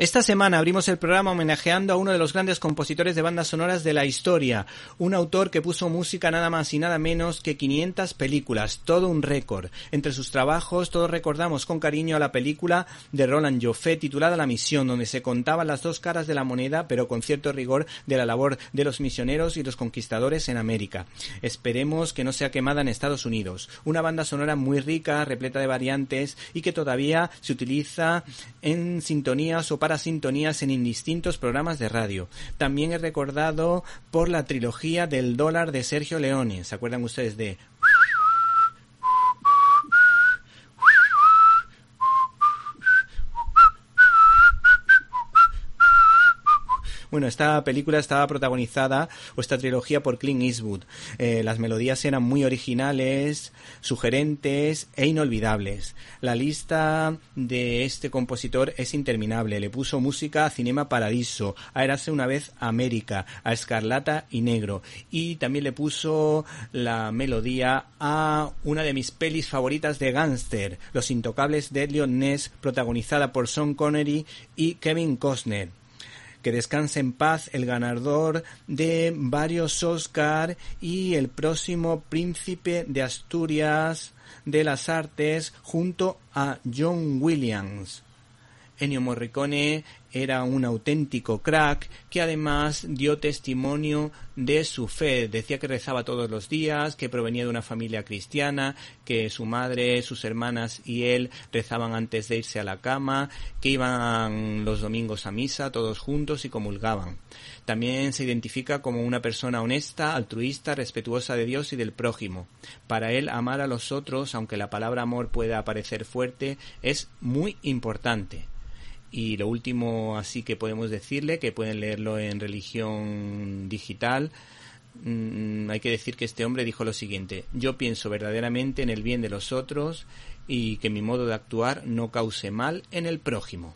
Esta semana abrimos el programa homenajeando a uno de los grandes compositores de bandas sonoras de la historia, un autor que puso música nada más y nada menos que 500 películas, todo un récord. Entre sus trabajos todos recordamos con cariño a la película de Roland Joffé titulada La Misión, donde se contaban las dos caras de la moneda, pero con cierto rigor de la labor de los misioneros y los conquistadores en América. Esperemos que no sea quemada en Estados Unidos. Una banda sonora muy rica, repleta de variantes y que todavía se utiliza en sintonías o para sintonías en indistintos programas de radio. También es recordado por la trilogía del dólar de Sergio Leone. ¿Se acuerdan ustedes de Bueno, esta película estaba protagonizada, o esta trilogía, por Clint Eastwood. Eh, las melodías eran muy originales, sugerentes e inolvidables. La lista de este compositor es interminable. Le puso música a Cinema Paradiso, a Érase una vez América, a Escarlata y Negro. Y también le puso la melodía a una de mis pelis favoritas de gángster, Los Intocables de Elliot Ness, protagonizada por Sean Connery y Kevin Costner que descanse en paz el ganador de varios Oscar y el próximo príncipe de Asturias de las artes junto a John Williams. Ennio Morricone era un auténtico crack que además dio testimonio de su fe. Decía que rezaba todos los días, que provenía de una familia cristiana, que su madre, sus hermanas y él rezaban antes de irse a la cama, que iban los domingos a misa todos juntos y comulgaban. También se identifica como una persona honesta, altruista, respetuosa de Dios y del prójimo. Para él, amar a los otros, aunque la palabra amor pueda parecer fuerte, es muy importante. Y lo último así que podemos decirle, que pueden leerlo en religión digital, mm, hay que decir que este hombre dijo lo siguiente, yo pienso verdaderamente en el bien de los otros y que mi modo de actuar no cause mal en el prójimo.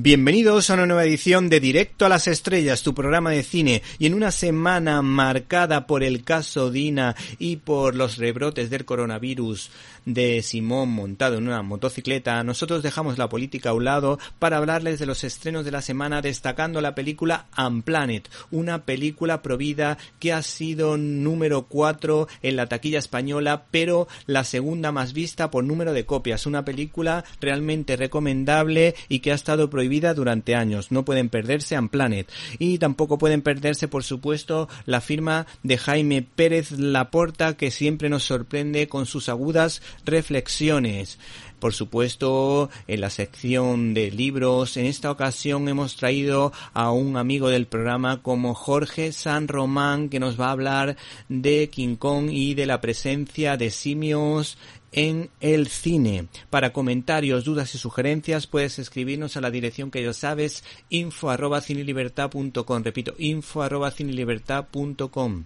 Bienvenidos a una nueva edición de Directo a las Estrellas, tu programa de cine, y en una semana marcada por el caso Dina y por los rebrotes del coronavirus de Simón montado en una motocicleta, nosotros dejamos la política a un lado para hablarles de los estrenos de la semana destacando la película Unplanet, una película provida que ha sido número 4 en la taquilla española, pero la segunda más vista por número de copias, una película realmente recomendable y que ha estado prohibida durante años. No pueden perderse Unplanet. Y tampoco pueden perderse, por supuesto, la firma de Jaime Pérez Laporta, que siempre nos sorprende con sus agudas reflexiones. Por supuesto, en la sección de libros, en esta ocasión hemos traído a un amigo del programa como Jorge San Román, que nos va a hablar de King Kong y de la presencia de simios en el cine. Para comentarios, dudas y sugerencias puedes escribirnos a la dirección que ya sabes, info arroba cinelibertad.com. Repito, info arroba cinelibertad.com.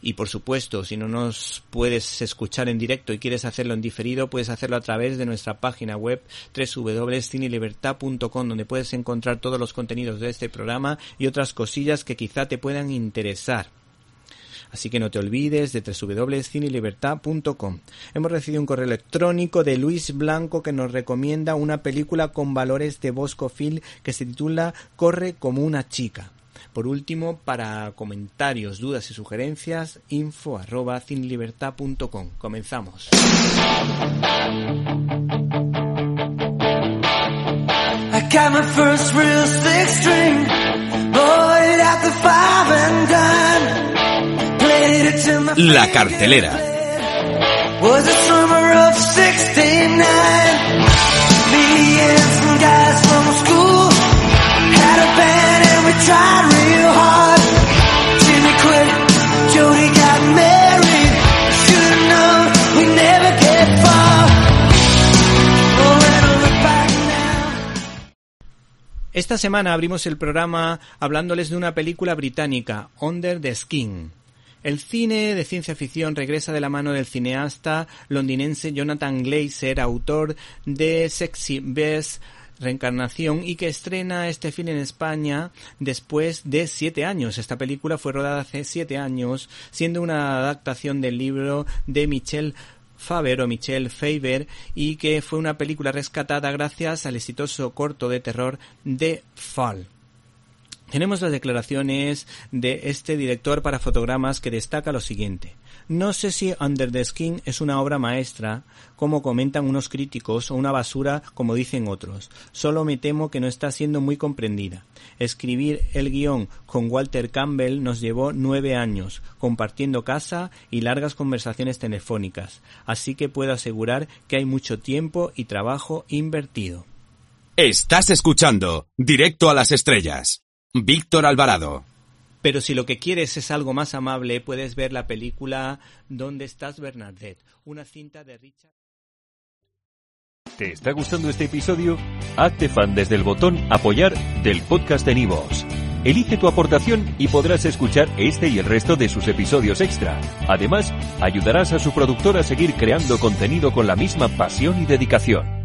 Y por supuesto, si no nos puedes escuchar en directo y quieres hacerlo en diferido, puedes hacerlo a través de nuestra página web www.cinelibertad.com donde puedes encontrar todos los contenidos de este programa y otras cosillas que quizá te puedan interesar. Así que no te olvides de www.cinelibertad.com. Hemos recibido un correo electrónico de Luis Blanco que nos recomienda una película con valores de Boscofil que se titula Corre como una chica. Por último, para comentarios, dudas y sugerencias, info arroba cinelibertad.com. Comenzamos. La cartelera. bled. Was the summer of 69. Me and some guys from school had a band and we tried real hard. Jimmy quit, Jody got married. Should've known we never get far. Oh, when I look back now. Esta semana abrimos el programa hablándoles de una película británica, Under the Skin. El cine de ciencia ficción regresa de la mano del cineasta londinense Jonathan Glazer, autor de Sexy Best Reencarnación y que estrena este film en España después de siete años. Esta película fue rodada hace siete años, siendo una adaptación del libro de Michel Faber o Michel Faber y que fue una película rescatada gracias al exitoso corto de terror de Fall. Tenemos las declaraciones de este director para fotogramas que destaca lo siguiente. No sé si Under the Skin es una obra maestra, como comentan unos críticos, o una basura, como dicen otros. Solo me temo que no está siendo muy comprendida. Escribir el guion con Walter Campbell nos llevó nueve años, compartiendo casa y largas conversaciones telefónicas, así que puedo asegurar que hay mucho tiempo y trabajo invertido. Estás escuchando Directo a las Estrellas. Víctor Alvarado. Pero si lo que quieres es algo más amable, puedes ver la película ¿Dónde estás Bernadette? Una cinta de Richard. ¿Te está gustando este episodio? Hazte fan desde el botón Apoyar del podcast de Nivos. Elige tu aportación y podrás escuchar este y el resto de sus episodios extra. Además, ayudarás a su productor a seguir creando contenido con la misma pasión y dedicación.